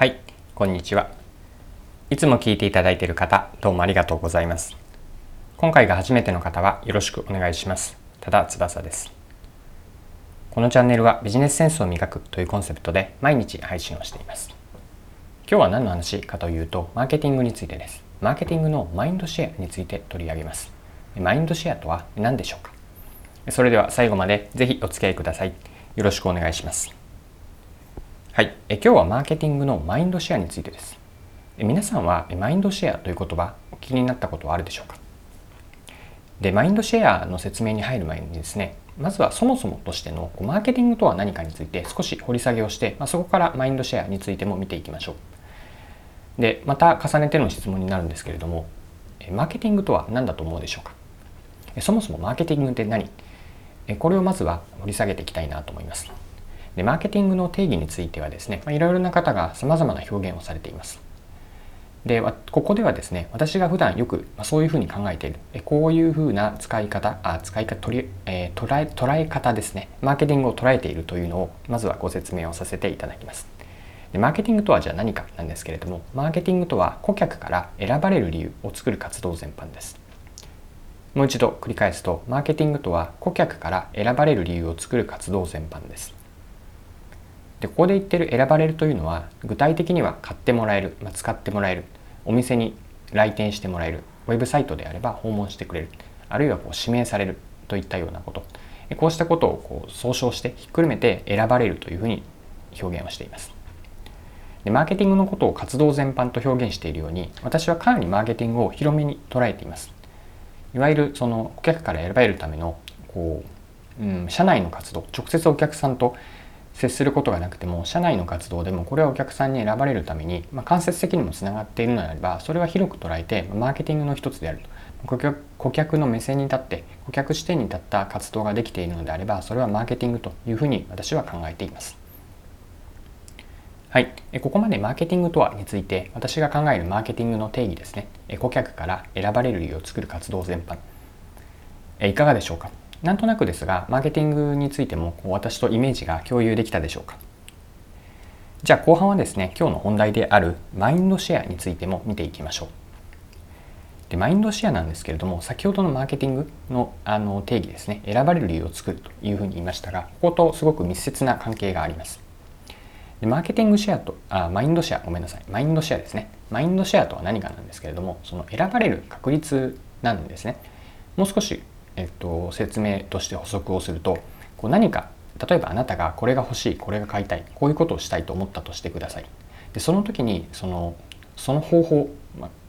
はい、こんにちは。いつも聞いていただいている方、どうもありがとうございます。今回が初めての方はよろしくお願いします。ただ翼です。このチャンネルはビジネスセンスを磨くというコンセプトで毎日配信をしています。今日は何の話かというと、マーケティングについてです。マーケティングのマインドシェアについて取り上げます。マインドシェアとは何でしょうかそれでは最後までぜひお付き合いください。よろしくお願いします。はい、え今日はマーケティングのマインドシェアについてです。え皆さんはマインドシェアという言葉お気になったことはあるでしょうか？で、マインドシェアの説明に入る前にですね、まずはそもそもとしてのマーケティングとは何かについて少し掘り下げをして、まあ、そこからマインドシェアについても見ていきましょう。で、また重ねての質問になるんですけれども、マーケティングとは何だと思うでしょうか？そもそもマーケティングって何？これをまずは掘り下げていきたいなと思います。でマーケティングの定義についてはですね、まあ、いろいろな方がさまざまな表現をされています。でここではですね私が普段よく、まあ、そういうふうに考えている。こういうふうな使い方あ使い方取り、えー、捉え捉え方ですね。マーケティングを捉えているというのをまずはご説明をさせていただきます。でマーケティングとはじゃあ何かなんですけれどもマーケティングとは顧客から選ばれる理由を作る活動全般です。もう一度繰り返すとマーケティングとは顧客から選ばれる理由を作る活動全般です。でここで言ってる選ばれるというのは具体的には買ってもらえる、まあ、使ってもらえるお店に来店してもらえるウェブサイトであれば訪問してくれるあるいはこう指名されるといったようなこと。こうしたことをこう総称してひっくるめて選ばれるというふうに表現をしています。でマーケティングのことを活動全般と表現しているように私はかなりマーケティングを広めに捉えています。いわゆるその顧客から選ばれるためのこう、うん、社内の活動直接お客さんと接することがなくても社内の活動でもこれはお客さんに選ばれるために、まあ、間接的にもつながっているのであればそれは広く捉えてマーケティングの一つであると。顧客顧客の目線に立って顧客視点に立った活動ができているのであればそれはマーケティングというふうに私は考えています。はい、ここまでマーケティングとはについて私が考えるマーケティングの定義ですね。顧客から選ばれる理由を作る活動全般。いかがでしょうか？なんとなくですがマーケティングについても私とイメージが共有できたでしょうか？じゃあ後半はですね今日の本題であるマインドシェアについても見ていきましょう。でマインドシェアなんですけれども先ほどのマーケティングのあの定義ですね選ばれる理由を作るというふうに言いましたがこことすごく密接な関係があります。でマーケティングシェアとあマインドシェアごめんなさい。マインドシェアですね。マインドシェアとは何かなんですけれどもその選ばれる確率なんですね。もう少しえっと、説明として補足をするとこう何か例えばあなたがこれが欲しいこれが買いたいこういうことをしたいと思ったとしてください。でその時にそのその方法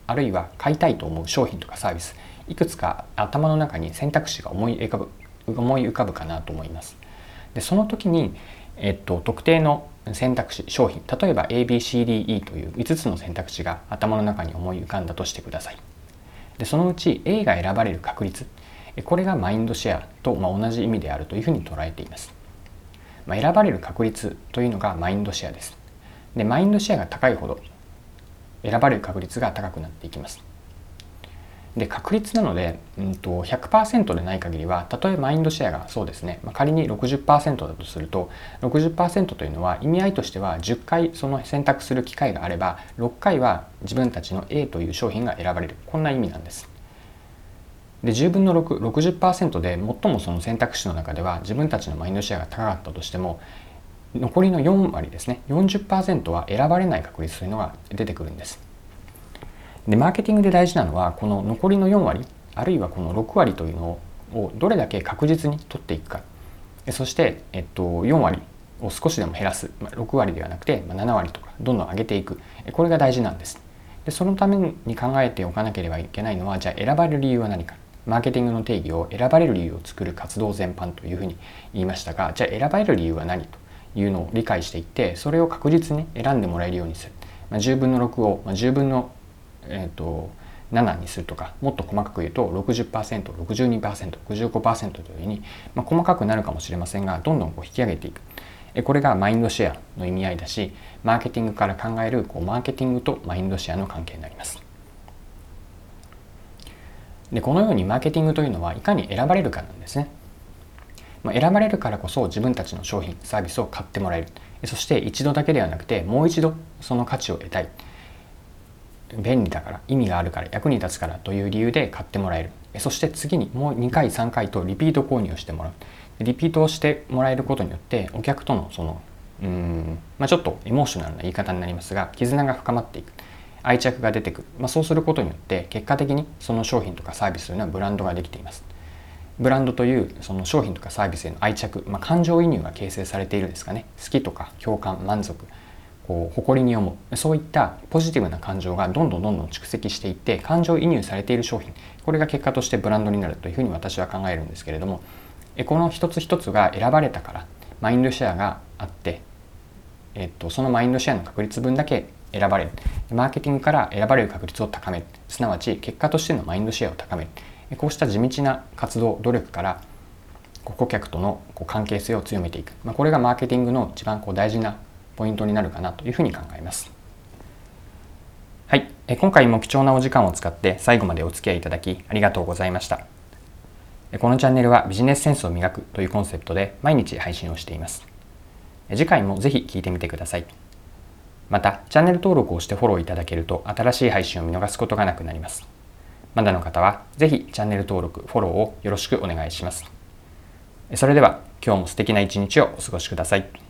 あるいは買いたいと思う商品とかサービスいくつか頭の中に選択肢が思い浮かぶ思い浮かぶかなと思います。でその時に、えっと、特定の選択肢商品例えば ABCDE という5つの選択肢が頭の中に思い浮かんだとしてください。でそのうち A が選ばれる確率これがマインドシェアと同じ意味であるというふうに捉えています。まあ選ばれる確率というのがマインドシェアです。で、マインドシェアが高いほど選ばれる確率が高くなっていきます。で、確率なので、うんと、100%でない限りは、たとえマインドシェアがそうですね、まあ、仮に60%だとすると、60%というのは意味合いとしては10回その選択する機会があれば、6回は自分たちの A という商品が選ばれる。こんな意味なんです。で10分の660%で最もその選択肢の中では自分たちのマインドシェアが高かったとしても残りの4割ですね40%は選ばれない確率というのが出てくるんです。でマーケティングで大事なのはこの残りの4割あるいはこの6割というのをどれだけ確実に取っていくか。そして、えっと、4割を少しでも減らす。まあ6割ではなくてまあ7割とかどんどん上げていく。これが大事なんです。でそのために考えておかなければいけないのはじゃあ選ばれる理由は何か。マーケティングの定義を選ばれる理由を作る活動全般というふうに言いましたがじゃあ選ばれる理由は何というのを理解していってそれを確実に選んでもらえるようにする、まあ、10分の6を、まあ、10分の、えーと、7にするとかもっと細かく言うと 60%62%65% というふうに、まあ、細かくなるかもしれませんがどんどんこう引き上げていくこれがマインドシェアの意味合いだしマーケティングから考えるこうマーケティングとマインドシェアの関係になります。でこのようにマーケティングというのはいかに選ばれるかなんですね。まあ、選ばれるからこそ自分たちの商品サービスを買ってもらえる。そして一度だけではなくてもう一度その価値を得たい。便利だから意味があるから役に立つからという理由で買ってもらえる。そして次にもう2回3回とリピート購入をしてもらう。リピートをしてもらえることによってお客とのそのうん、まあ、ちょっとエモーショナルな言い方になりますが絆が深まっていく。愛着が出てくる、まあ、そうすることによって結果的にその商品とかサービスというのはブランドができています。ブランドというその商品とかサービスへの愛着、まあ、感情移入が形成されているんですかね。好きとか共感満足こう誇りに思う。そういったポジティブな感情がどんどんどんどん蓄積していって感情移入されている商品。これが結果としてブランドになるというふうに私は考えるんですけれどもこの一つ一つが選ばれたからマインドシェアがあって、えっと、そのマインドシェアの確率分だけ選ばれるマーケティングから選ばれる確率を高めるすなわち結果としてのマインドシェアを高めるこうした地道な活動努力から顧客との関係性を強めていく、まあ、これがマーケティングの一番こう大事なポイントになるかなというふうに考えます。はい、今回も貴重なお時間を使って最後までお付き合いいただきありがとうございました。このチャンネルはビジネスセンスを磨くというコンセプトで毎日配信をしています。次回もぜひ聞いてみてください。また、チャンネル登録をしてフォローいただけると新しい配信を見逃すことがなくなります。まだの方はぜひチャンネル登録、フォローをよろしくお願いします。それでは今日も素敵な一日をお過ごしください。